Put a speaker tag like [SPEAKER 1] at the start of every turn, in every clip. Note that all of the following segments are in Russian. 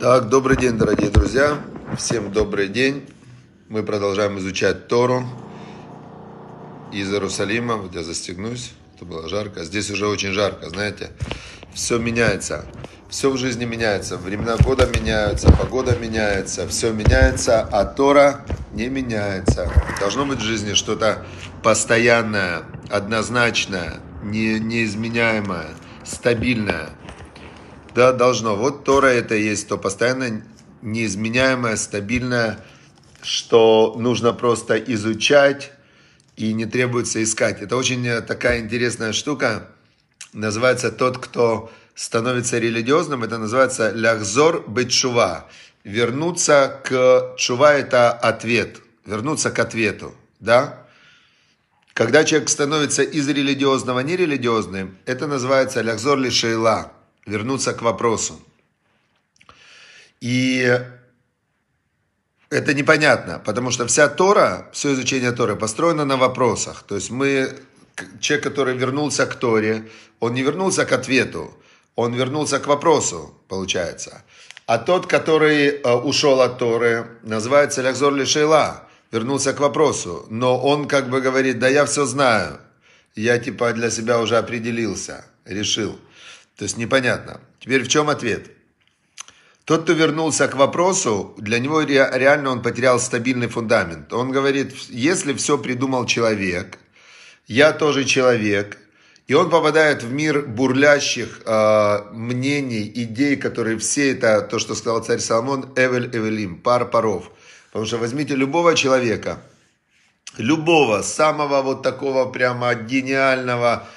[SPEAKER 1] Так, добрый день, дорогие друзья. Всем добрый день. Мы продолжаем изучать Тору из Иерусалима. Вот я застегнусь. Это было жарко. Здесь уже очень жарко, знаете. Все меняется. Все в жизни меняется. Времена года меняются, погода меняется, все меняется, а Тора не меняется. Должно быть в жизни что-то постоянное, однозначное, не, неизменяемое, стабильное. Да, должно. Вот Тора это есть то постоянно неизменяемое, стабильное, что нужно просто изучать и не требуется искать. Это очень такая интересная штука. Называется тот, кто становится религиозным, это называется ляхзор бетшува. Вернуться к чува – это ответ. Вернуться к ответу, да? Когда человек становится из религиозного нерелигиозным, это называется ляхзор лишейла, вернуться к вопросу. И это непонятно, потому что вся Тора, все изучение Торы построено на вопросах. То есть мы, человек, который вернулся к Торе, он не вернулся к ответу, он вернулся к вопросу, получается. А тот, который э, ушел от Торы, называется Ляхзор Лишейла, вернулся к вопросу. Но он как бы говорит, да я все знаю, я типа для себя уже определился, решил. То есть непонятно. Теперь в чем ответ? Тот, кто вернулся к вопросу, для него реально он потерял стабильный фундамент. Он говорит, если все придумал человек, я тоже человек, и он попадает в мир бурлящих э, мнений, идей, которые все это, то, что сказал царь Соломон, Эвель Эвелим, пар паров. Потому что возьмите любого человека, любого, самого вот такого прямо гениального,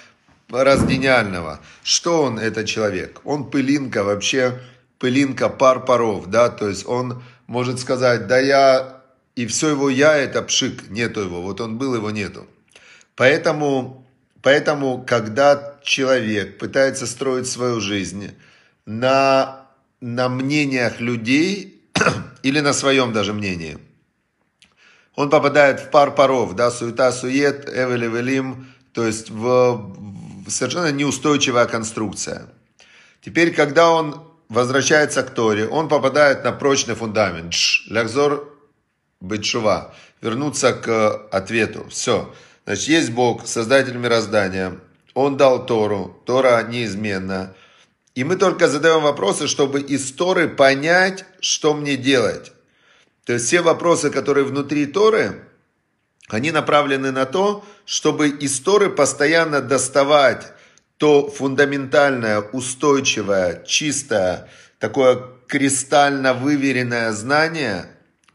[SPEAKER 1] раз гениального. Что он, этот человек? Он пылинка вообще, пылинка пар паров, да, то есть он может сказать, да я, и все его я, это пшик, нету его, вот он был, его нету. Поэтому Поэтому, когда человек пытается строить свою жизнь на, на мнениях людей или на своем даже мнении, он попадает в пар паров, да, суета-сует, эвель-эвелим, то есть в совершенно неустойчивая конструкция. Теперь, когда он возвращается к Торе, он попадает на прочный фундамент. Лягзор бетшува. Вернуться к ответу. Все. Значит, есть Бог, Создатель мироздания. Он дал Тору. Тора неизменна. И мы только задаем вопросы, чтобы из Торы понять, что мне делать. То есть все вопросы, которые внутри Торы, они направлены на то, чтобы из Торы постоянно доставать то фундаментальное, устойчивое, чистое, такое кристально выверенное знание,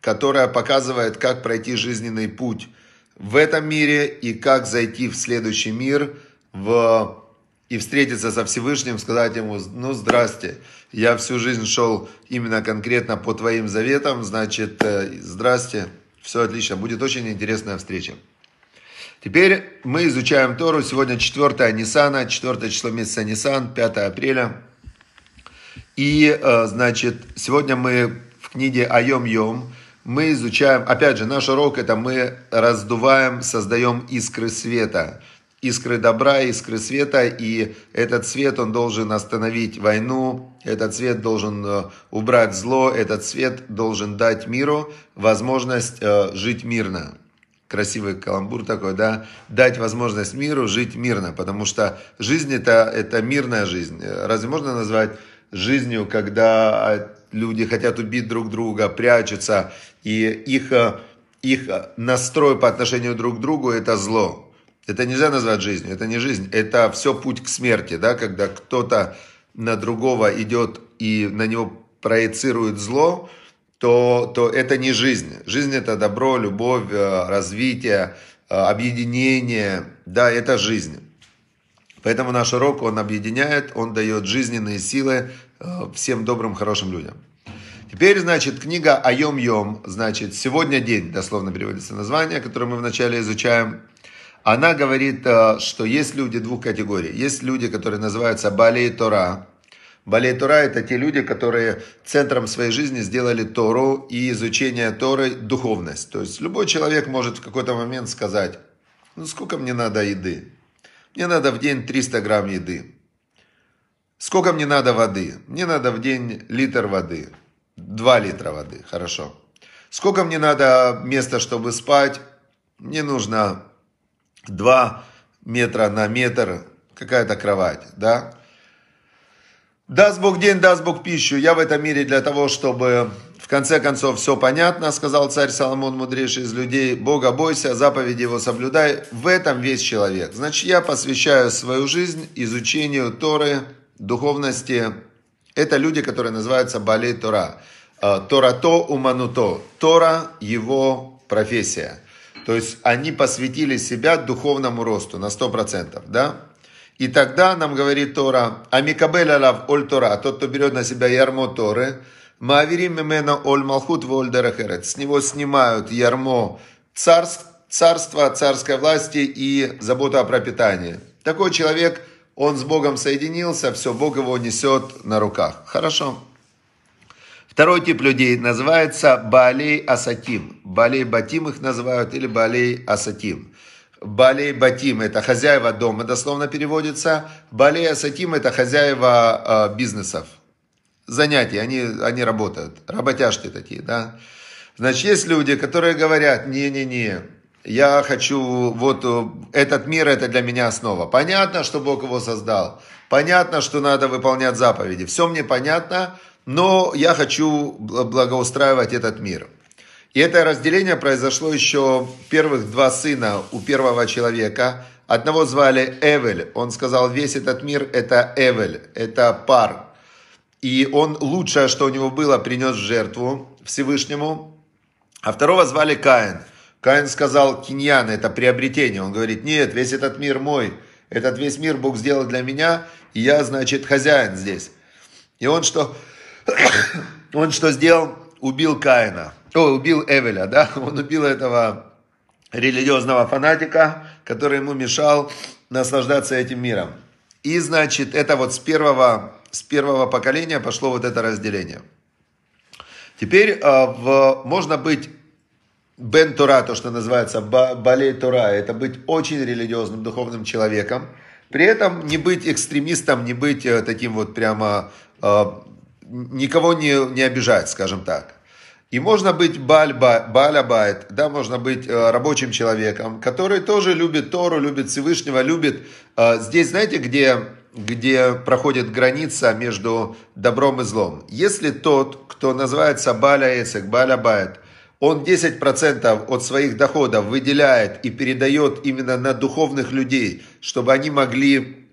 [SPEAKER 1] которое показывает, как пройти жизненный путь в этом мире и как зайти в следующий мир в, и встретиться со Всевышним, сказать ему, ну здрасте, я всю жизнь шел именно конкретно по твоим заветам, значит, э, здрасте, все отлично, будет очень интересная встреча. Теперь мы изучаем Тору. Сегодня 4 Нисана, 4 число месяца Нисан, 5 апреля. И, э, значит, сегодня мы в книге Айом Йом мы изучаем, опять же, наш урок это мы раздуваем, создаем искры света, искры добра, искры света, и этот свет, он должен остановить войну, этот свет должен э, убрать зло, этот свет должен дать миру возможность э, жить мирно. Красивый каламбур такой, да, дать возможность миру жить мирно, потому что жизнь это, это мирная жизнь. Разве можно назвать жизнью, когда люди хотят убить друг друга, прячутся, и их, э, их настрой по отношению друг к другу – это зло. Это нельзя назвать жизнью, это не жизнь, это все путь к смерти, да, когда кто-то на другого идет и на него проецирует зло, то, то это не жизнь. Жизнь это добро, любовь, э, развитие, э, объединение, да, это жизнь. Поэтому наш урок, он объединяет, он дает жизненные силы всем добрым, хорошим людям. Теперь, значит, книга Айом Йом, значит, сегодня день, дословно переводится название, которое мы вначале изучаем. Она говорит, э, что есть люди двух категорий. Есть люди, которые называются Балей Тора. Балей Тора это те люди, которые центром своей жизни сделали Тору и изучение Торы духовность. То есть любой человек может в какой-то момент сказать, ну сколько мне надо еды? Мне надо в день 300 грамм еды. Сколько мне надо воды? Мне надо в день литр воды. 2 литра воды. Хорошо. Сколько мне надо места, чтобы спать? Мне нужно 2 метра на метр, какая-то кровать, да? Даст Бог день, даст Бог пищу. Я в этом мире для того, чтобы в конце концов все понятно, сказал царь Соломон, мудрейший из людей. Бога бойся, заповеди его соблюдай. В этом весь человек. Значит, я посвящаю свою жизнь изучению Торы, духовности. Это люди, которые называются בעלי תורה. А, תורתו אומנותו. Тора – его профессия. То есть они посвятили себя духовному росту на 100%. Да? И тогда нам говорит Тора, Амикабель алав оль Тора, тот, кто берет на себя ярмо Торы, Маавирим мемена оль малхут воль дерахерет. С него снимают ярмо царств, царства, царской власти и забота о пропитании. Такой человек, он с Богом соединился, все, Бог его несет на руках. Хорошо. Второй тип людей называется Балей Асатим. Балей Батим их называют или Балей Асатим. Балей Батим – это хозяева дома, дословно переводится. Балей Асатим – это хозяева э, бизнесов, занятий, они, они работают, работяжки такие, да. Значит, есть люди, которые говорят, не-не-не, я хочу, вот э, этот мир, это для меня основа. Понятно, что Бог его создал, понятно, что надо выполнять заповеди, все мне понятно, но я хочу благоустраивать этот мир. И это разделение произошло еще первых два сына у первого человека. Одного звали Эвель. Он сказал, весь этот мир это Эвель, это пар. И он лучшее, что у него было, принес жертву Всевышнему. А второго звали Каин. Каин сказал, киньян, это приобретение. Он говорит, нет, весь этот мир мой. Этот весь мир Бог сделал для меня, и я, значит, хозяин здесь. И он что, он что сделал? Убил Каина. О, убил Эвеля, да? Он убил этого религиозного фанатика, который ему мешал наслаждаться этим миром. И, значит, это вот с первого, с первого поколения пошло вот это разделение. Теперь э, в, можно быть Бен Тора, то, что называется Балей Тора, это быть очень религиозным, духовным человеком. При этом не быть экстремистом, не быть э, таким вот прямо, э, никого не, не обижать, скажем так. И можно быть балябайт, да, можно быть э, рабочим человеком, который тоже любит Тору, любит Всевышнего, любит... Э, здесь знаете, где, где проходит граница между добром и злом? Если тот, кто называется баля эсек, балябайт, он 10% от своих доходов выделяет и передает именно на духовных людей, чтобы они могли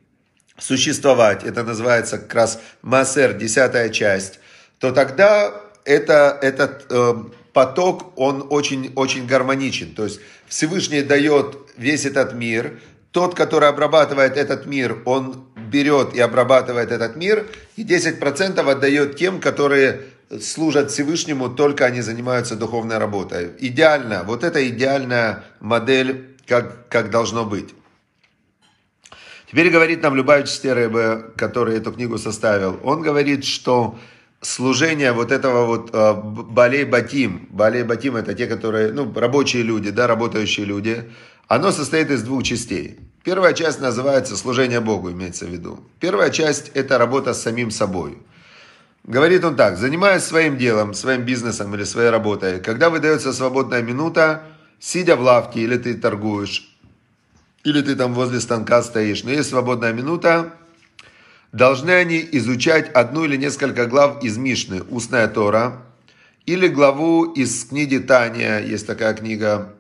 [SPEAKER 1] существовать, это называется как раз массер, десятая часть, то тогда это, этот э, поток, он очень, очень гармоничен. То есть Всевышний дает весь этот мир, тот, который обрабатывает этот мир, он берет и обрабатывает этот мир, и 10% отдает тем, которые служат Всевышнему, только они занимаются духовной работой. Идеально, вот это идеальная модель, как, как должно быть. Теперь говорит нам Любавич Стеребе, который эту книгу составил, он говорит, что служение вот этого вот э, Балей Батим, Балей Батим это те, которые, ну, рабочие люди, да, работающие люди, оно состоит из двух частей. Первая часть называется служение Богу, имеется в виду. Первая часть это работа с самим собой. Говорит он так, занимаясь своим делом, своим бизнесом или своей работой, когда выдается свободная минута, сидя в лавке или ты торгуешь, или ты там возле станка стоишь, но есть свободная минута, Должны они изучать одну или несколько глав из Мишны, устная Тора, или главу из книги Таня, есть такая книга,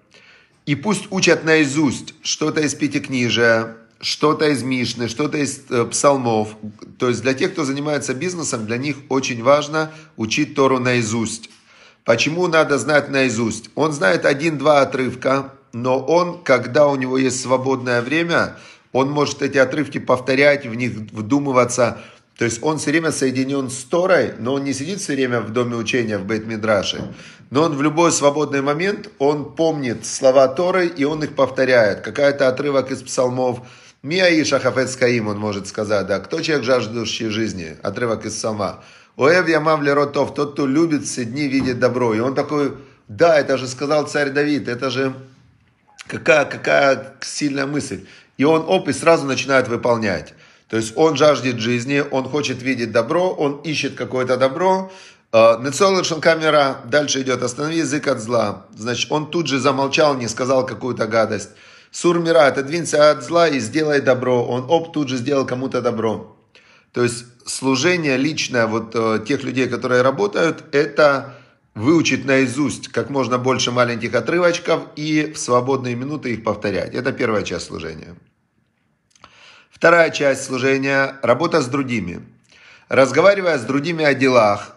[SPEAKER 1] и пусть учат наизусть что-то из Пятикнижия, что-то из Мишны, что-то из э, псалмов. То есть для тех, кто занимается бизнесом, для них очень важно учить Тору наизусть. Почему надо знать наизусть? Он знает один-два отрывка, но он, когда у него есть свободное время, он может эти отрывки повторять, в них вдумываться. То есть он все время соединен с Торой, но он не сидит все время в доме учения в Бейт-Мидраше. Но он в любой свободный момент, он помнит слова Торы, и он их повторяет. Какая-то отрывок из псалмов. Мия и Шахафет он может сказать, да, кто человек, жаждущий жизни? Отрывок из псалма. Оэв ямав леротов, тот, кто любит все дни, видит добро. И он такой, да, это же сказал царь Давид, это же какая, какая сильная мысль. И он оп, и сразу начинает выполнять. То есть он жаждет жизни, он хочет видеть добро, он ищет какое-то добро, Нецол камера дальше идет, останови язык от зла. Значит, он тут же замолчал, не сказал какую-то гадость. Сур мира, отодвинься от зла и сделай добро. Он оп, тут же сделал кому-то добро. То есть служение личное вот э, тех людей, которые работают, это выучить наизусть как можно больше маленьких отрывочков и в свободные минуты их повторять. Это первая часть служения. Вторая часть служения – работа с другими. Разговаривая с другими о делах,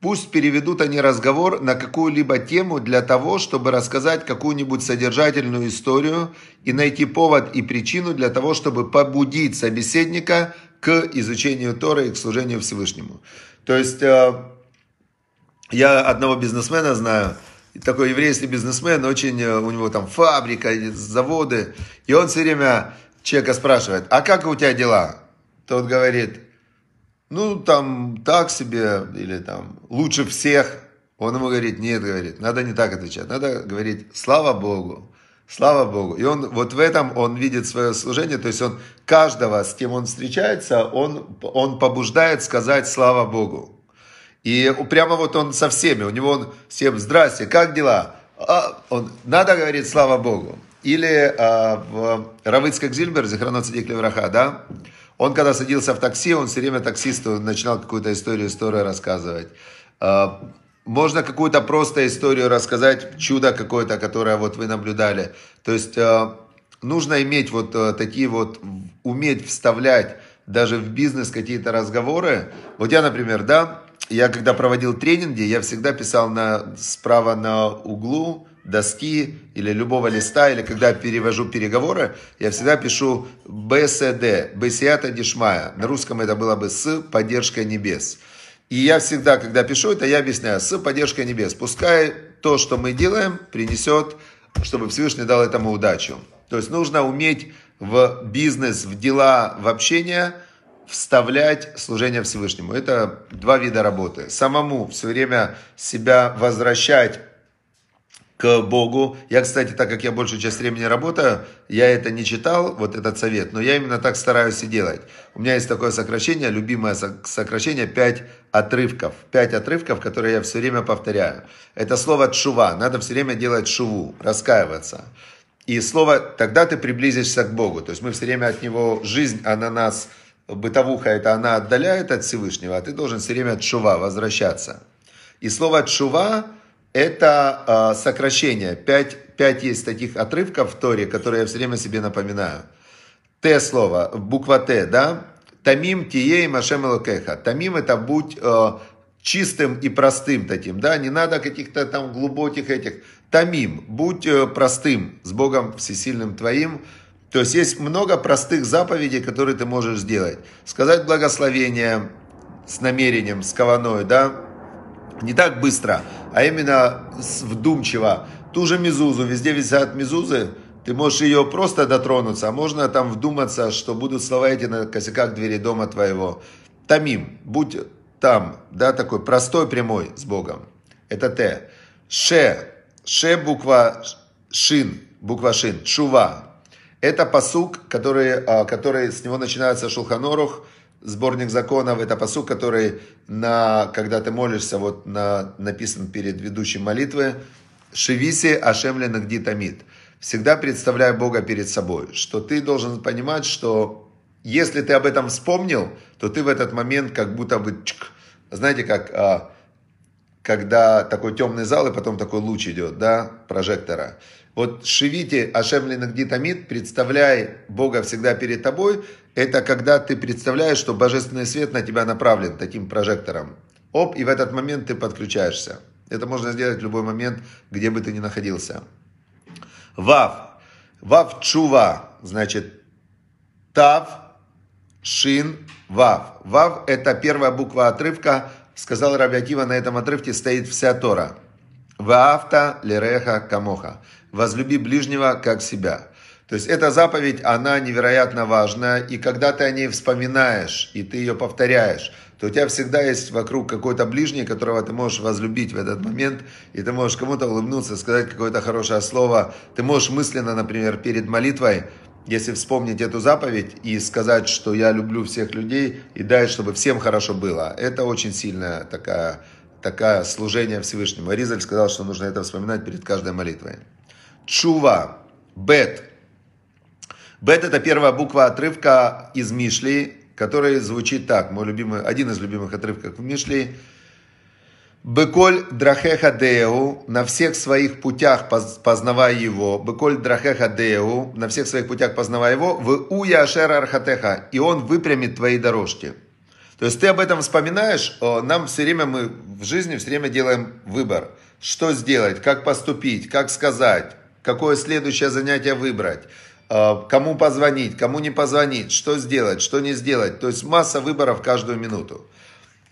[SPEAKER 1] Пусть переведут они разговор на какую-либо тему для того, чтобы рассказать какую-нибудь содержательную историю и найти повод и причину для того, чтобы побудить собеседника к изучению Торы и к служению Всевышнему. То есть, э, я одного бизнесмена знаю, такой еврейский бизнесмен, очень, э, у него там фабрика, заводы, и он все время человека спрашивает, а как у тебя дела? Тот говорит, ну, там, так себе, или там, лучше всех. Он ему говорит, нет, говорит, надо не так отвечать, надо говорить, слава Богу, слава Богу. И он вот в этом, он видит свое служение, то есть он каждого, с кем он встречается, он, он побуждает сказать слава Богу. И прямо вот он со всеми, у него он всем, здрасте, как дела? А, он, надо говорить слава Богу. Или а, в Равыцкак Зильбер, Зихранот Садик Левраха, да, он, когда садился в такси, он все время таксисту начинал какую-то историю, историю рассказывать. А, можно какую-то просто историю рассказать, чудо какое-то, которое вот вы наблюдали. То есть а, нужно иметь вот такие вот, уметь вставлять даже в бизнес какие-то разговоры. Вот я, например, да, я когда проводил тренинги, я всегда писал на, справа на углу доски или любого листа, или когда перевожу переговоры, я всегда пишу БСД, Бесията Дишмая. На русском это было бы с поддержкой небес. И я всегда, когда пишу это, я объясняю, с поддержкой небес. Пускай то, что мы делаем, принесет, чтобы Всевышний дал этому удачу. То есть нужно уметь в бизнес, в дела, в общение вставлять служение Всевышнему. Это два вида работы. Самому все время себя возвращать к Богу. Я, кстати, так как я большую часть времени работаю, я это не читал, вот этот совет, но я именно так стараюсь и делать. У меня есть такое сокращение, любимое сокращение, пять отрывков. Пять отрывков, которые я все время повторяю. Это слово «тшува». Надо все время делать шуву, раскаиваться. И слово «тогда ты приблизишься к Богу». То есть мы все время от Него, жизнь, она нас, бытовуха, это она отдаляет от Всевышнего, а ты должен все время «тшува», возвращаться. И слово «тшува» это э, сокращение. Пять, пять есть таких отрывков в Торе, которые я все время себе напоминаю. Т слово, буква Т, да? Тамим тие и машем элокеха. Тамим это будь э, чистым и простым таким, да? Не надо каких-то там глубоких этих. Тамим, будь э, простым с Богом всесильным твоим. То есть есть много простых заповедей, которые ты можешь сделать. Сказать благословение с намерением, с кованой, да? Не так быстро, а именно вдумчиво. Ту же мизузу, везде висят мизузы, ты можешь ее просто дотронуться, а можно там вдуматься, что будут слова эти на косяках двери дома твоего. Тамим, будь там, да, такой простой, прямой с Богом. Это Т. Ше, Ше буква Шин, буква Шин, Чува. Это посук, который, а, который с него начинается Шулханорух, сборник законов, это посук, который, на, когда ты молишься, вот на, написан перед ведущим молитвы, «Шевиси Ашем Ленагди Тамид». Всегда представляй Бога перед собой, что ты должен понимать, что если ты об этом вспомнил, то ты в этот момент как будто бы, чк, знаете, как а, когда такой темный зал и потом такой луч идет, да, прожектора. Вот шевите Ашем Ленагди Тамид, представляй Бога всегда перед тобой, это когда ты представляешь, что божественный свет на тебя направлен таким прожектором. Оп, и в этот момент ты подключаешься. Это можно сделать в любой момент, где бы ты ни находился. Вав. Вав чува, значит, тав, шин, вав. Вав – это первая буква отрывка. Сказал Раби Акива, на этом отрывке стоит вся Тора. Ваавта лереха камоха. Возлюби ближнего, как себя. То есть эта заповедь, она невероятно важна, и когда ты о ней вспоминаешь, и ты ее повторяешь, то у тебя всегда есть вокруг какой-то ближний, которого ты можешь возлюбить в этот момент, и ты можешь кому-то улыбнуться, сказать какое-то хорошее слово. Ты можешь мысленно, например, перед молитвой, если вспомнить эту заповедь и сказать, что я люблю всех людей, и дай, чтобы всем хорошо было. Это очень сильная такая такая служение Всевышнему. Ризаль сказал, что нужно это вспоминать перед каждой молитвой. Чува, бет. Бет это первая буква отрывка из Мишли, который звучит так. Мой любимый, один из любимых отрывков в Мишли. Беколь драхеха деу, на всех своих путях познавая его. Беколь драхеха деу, на всех своих путях познавая его. В уя ашера архатеха, и он выпрямит твои дорожки. То есть ты об этом вспоминаешь, нам все время, мы в жизни все время делаем выбор. Что сделать, как поступить, как сказать, какое следующее занятие выбрать, кому позвонить, кому не позвонить, что сделать, что не сделать. То есть масса выборов каждую минуту.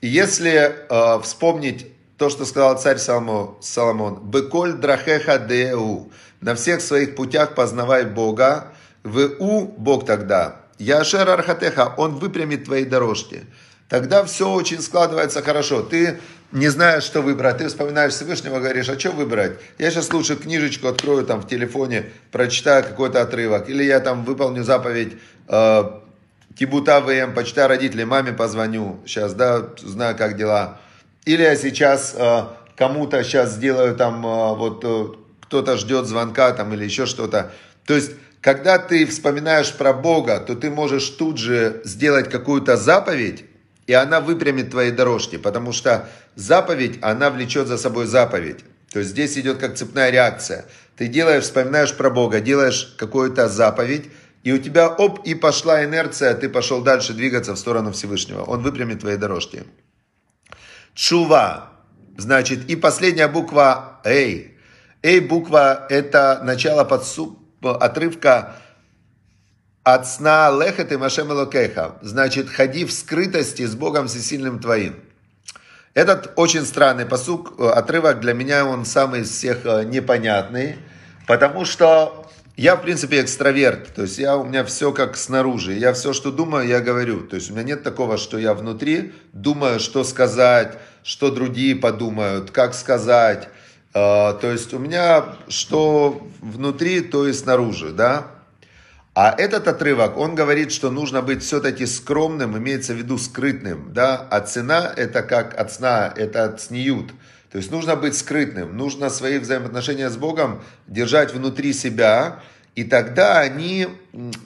[SPEAKER 1] И если э, вспомнить то, что сказал царь Соломон, Соломон «Беколь драхеха деу» на всех своих путях познавай Бога, в у Бог тогда, Яшер Архатеха, Он выпрямит твои дорожки тогда все очень складывается хорошо. Ты не знаешь, что выбрать, ты вспоминаешь Всевышнего, говоришь, а что выбрать? Я сейчас лучше книжечку открою там в телефоне, прочитаю какой-то отрывок, или я там выполню заповедь э, Кибута ВМ, почитаю родителей, маме позвоню сейчас, да, знаю, как дела. Или я сейчас э, кому-то сейчас сделаю там, э, вот э, кто-то ждет звонка там или еще что-то. То есть, когда ты вспоминаешь про Бога, то ты можешь тут же сделать какую-то заповедь, и она выпрямит твои дорожки, потому что заповедь, она влечет за собой заповедь. То есть здесь идет как цепная реакция. Ты делаешь, вспоминаешь про Бога, делаешь какую-то заповедь, и у тебя, оп, и пошла инерция, ты пошел дальше двигаться в сторону Всевышнего. Он выпрямит твои дорожки. Чува. Значит, и последняя буква Эй. Эй буква это начало подсуп, отрывка от сна лехет и машем элокеха. Значит, ходи в скрытости с Богом всесильным твоим. Этот очень странный посук, э, отрывок для меня он самый из всех э, непонятный, потому что я, в принципе, экстраверт, то есть я, у меня все как снаружи, я все, что думаю, я говорю, то есть у меня нет такого, что я внутри думаю, что сказать, что другие подумают, как сказать, э, то есть у меня что внутри, то и снаружи, да, а этот отрывок, он говорит, что нужно быть все-таки скромным, имеется в виду скрытным, да, а цена это как от сна, это от сниют. То есть нужно быть скрытным, нужно свои взаимоотношения с Богом держать внутри себя, и тогда они,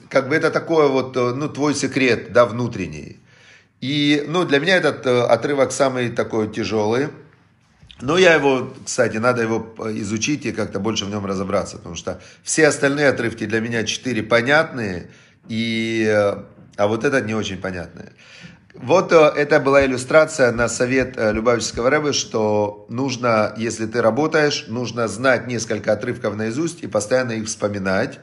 [SPEAKER 1] как бы это такое вот, э, ну, твой секрет, да, внутренний. И, ну, для меня этот э, отрывок самый такой тяжелый, но я его, кстати, надо его изучить и как-то больше в нем разобраться, потому что все остальные отрывки для меня четыре понятные, и, э, а вот этот не очень понятный. Вот э, это была иллюстрация на совет э, Любавического Рэбы, что нужно, если ты работаешь, нужно знать несколько отрывков наизусть и постоянно их вспоминать.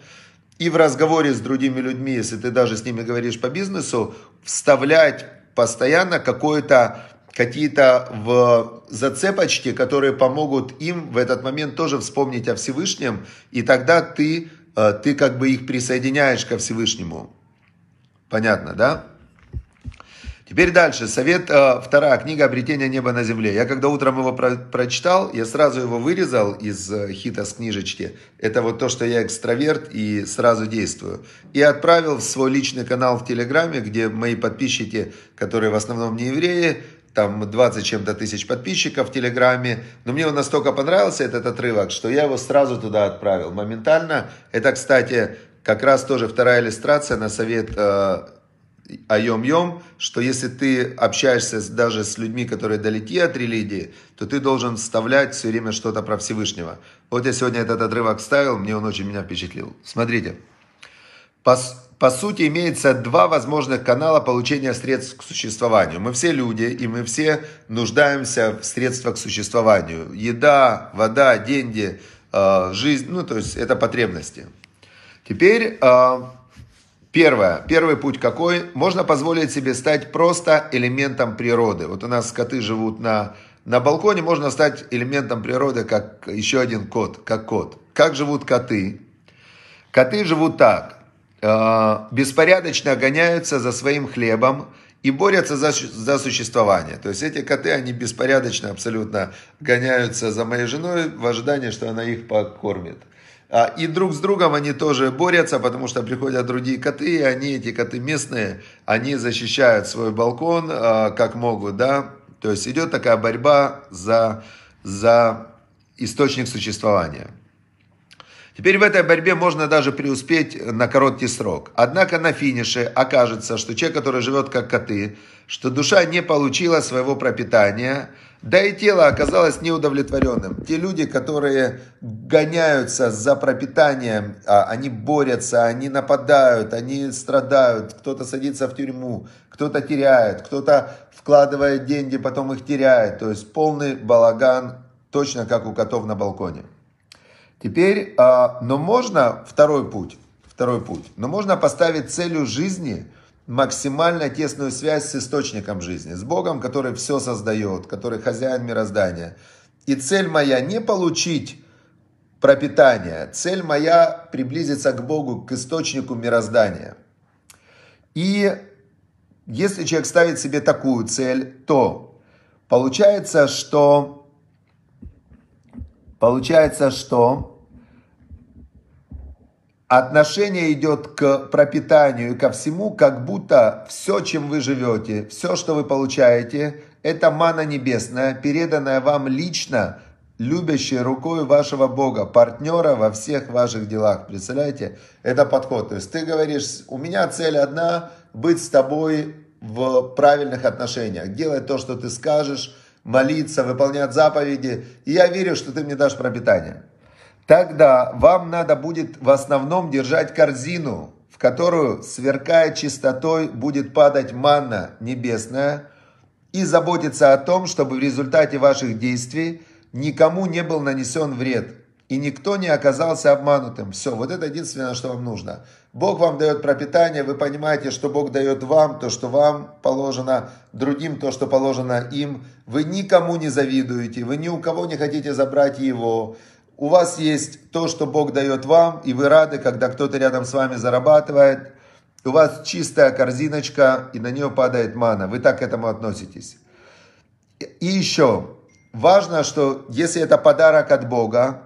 [SPEAKER 1] И в разговоре с другими людьми, если ты даже с ними говоришь по бизнесу, вставлять постоянно какое-то какие-то в зацепочки, которые помогут им в этот момент тоже вспомнить о Всевышнем, и тогда ты, э, ты как бы их присоединяешь ко Всевышнему. Понятно, да? Теперь дальше. Совет, э, вторая книга «Обретение неба на земле». Я когда утром его про, прочитал, я сразу его вырезал из э, хита с книжечки. Это вот то, что я экстраверт и сразу действую. И отправил в свой личный канал в Телеграме, где мои подписчики, которые в основном не евреи, там 20 чем-то тысяч подписчиков в Телеграме. Но мне он настолько понравился, этот отрывок, что я его сразу туда отправил. Моментально. Это, кстати, как раз тоже вторая иллюстрация на совет э, Айом-Йом, что если ты общаешься даже с людьми, которые далеки от религии, то ты должен вставлять все время что-то про Всевышнего. Вот я сегодня этот отрывок ставил, мне он очень меня впечатлил. Смотрите. Пос по сути, имеется два возможных канала получения средств к существованию. Мы все люди, и мы все нуждаемся в средствах к существованию. Еда, вода, деньги, э, жизнь, ну, то есть это потребности. Теперь э, первое, первый путь какой? Можно позволить себе стать просто элементом природы. Вот у нас коты живут на, на балконе, можно стать элементом природы, как еще один кот, как кот. Как живут коты? Коты живут так. Э, беспорядочно гоняются за своим хлебом и борются за, за существование. То есть эти коты, они беспорядочно абсолютно гоняются за моей женой в ожидании, что она их покормит. А, и друг с другом они тоже борются, потому что приходят другие коты, и они, эти коты местные, они защищают свой балкон, э, как могут, да, То есть идет такая борьба за, за источник существования. Теперь в этой борьбе можно даже преуспеть на короткий срок. Однако на финише окажется, что человек, который живет как коты, что душа не получила своего пропитания, да и тело оказалось неудовлетворенным. Те люди, которые гоняются за пропитанием, а, они борются, они нападают, они страдают, кто-то садится в тюрьму, кто-то теряет, кто-то вкладывает деньги, потом их теряет. То есть полный балаган, точно как у котов на балконе. Теперь, а, но можно второй путь, второй путь, но можно поставить целью жизни максимально тесную связь с источником жизни, с Богом, который все создает, который хозяин мироздания. И цель моя не получить пропитание, цель моя приблизиться к Богу, к источнику мироздания. И если человек ставит себе такую цель, то получается, что получается, что отношение идет к пропитанию и ко всему, как будто все, чем вы живете, все, что вы получаете, это мана небесная, переданная вам лично, любящей рукой вашего Бога, партнера во всех ваших делах. Представляете? Это подход. То есть ты говоришь, у меня цель одна, быть с тобой в правильных отношениях, делать то, что ты скажешь, молиться, выполнять заповеди, и я верю, что ты мне дашь пропитание тогда вам надо будет в основном держать корзину, в которую, сверкая чистотой, будет падать манна небесная, и заботиться о том, чтобы в результате ваших действий никому не был нанесен вред, и никто не оказался обманутым. Все, вот это единственное, что вам нужно. Бог вам дает пропитание, вы понимаете, что Бог дает вам то, что вам положено, другим то, что положено им. Вы никому не завидуете, вы ни у кого не хотите забрать его у вас есть то, что Бог дает вам, и вы рады, когда кто-то рядом с вами зарабатывает. У вас чистая корзиночка, и на нее падает мана. Вы так к этому относитесь. И еще, важно, что если это подарок от Бога,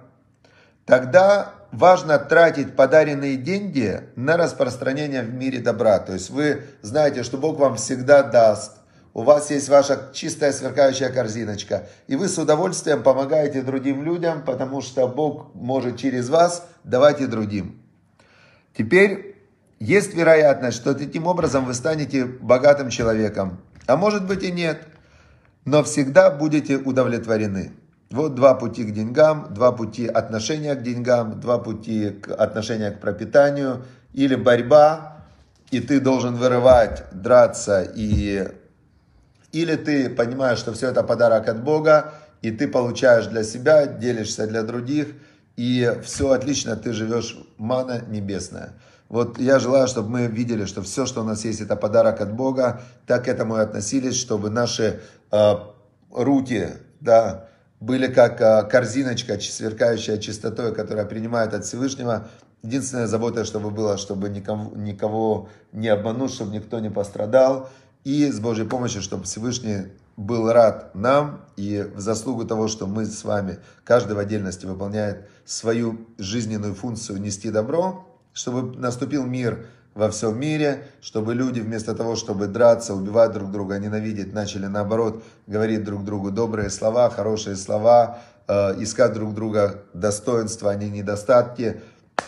[SPEAKER 1] тогда важно тратить подаренные деньги на распространение в мире добра. То есть вы знаете, что Бог вам всегда даст у вас есть ваша чистая сверкающая корзиночка, и вы с удовольствием помогаете другим людям, потому что Бог может через вас давать и другим. Теперь есть вероятность, что таким образом вы станете богатым человеком, а может быть и нет, но всегда будете удовлетворены. Вот два пути к деньгам, два пути отношения к деньгам, два пути к отношения к пропитанию или борьба, и ты должен вырывать, драться и или ты понимаешь, что все это подарок от Бога, и ты получаешь для себя, делишься для других, и все отлично, ты живешь мана небесная. Вот я желаю, чтобы мы видели, что все, что у нас есть, это подарок от Бога, так к этому и относились, чтобы наши э, руки, да, были как э, корзиночка, сверкающая чистотой, которая принимает от Всевышнего. Единственная забота, чтобы было, чтобы никого, никого не обмануть, чтобы никто не пострадал и с Божьей помощью, чтобы Всевышний был рад нам и в заслугу того, что мы с вами, каждый в отдельности выполняет свою жизненную функцию нести добро, чтобы наступил мир во всем мире, чтобы люди вместо того, чтобы драться, убивать друг друга, ненавидеть, начали наоборот говорить друг другу добрые слова, хорошие слова, э, искать друг друга достоинства, а не недостатки.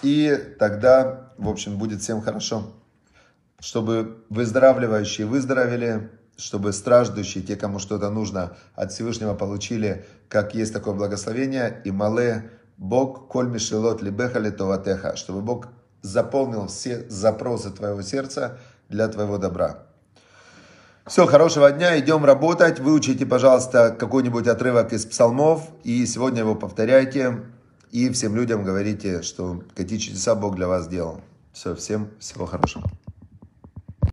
[SPEAKER 1] И тогда, в общем, будет всем хорошо чтобы выздоравливающие выздоровели, чтобы страждущие, те, кому что-то нужно, от Всевышнего получили, как есть такое благословение, и мале Бог коль мишелот либеха товатеха, чтобы Бог заполнил все запросы твоего сердца для твоего добра. Все, хорошего дня, идем работать. Выучите, пожалуйста, какой-нибудь отрывок из псалмов, и сегодня его повторяйте, и всем людям говорите, что какие чудеса Бог для вас сделал. Все, всем всего хорошего.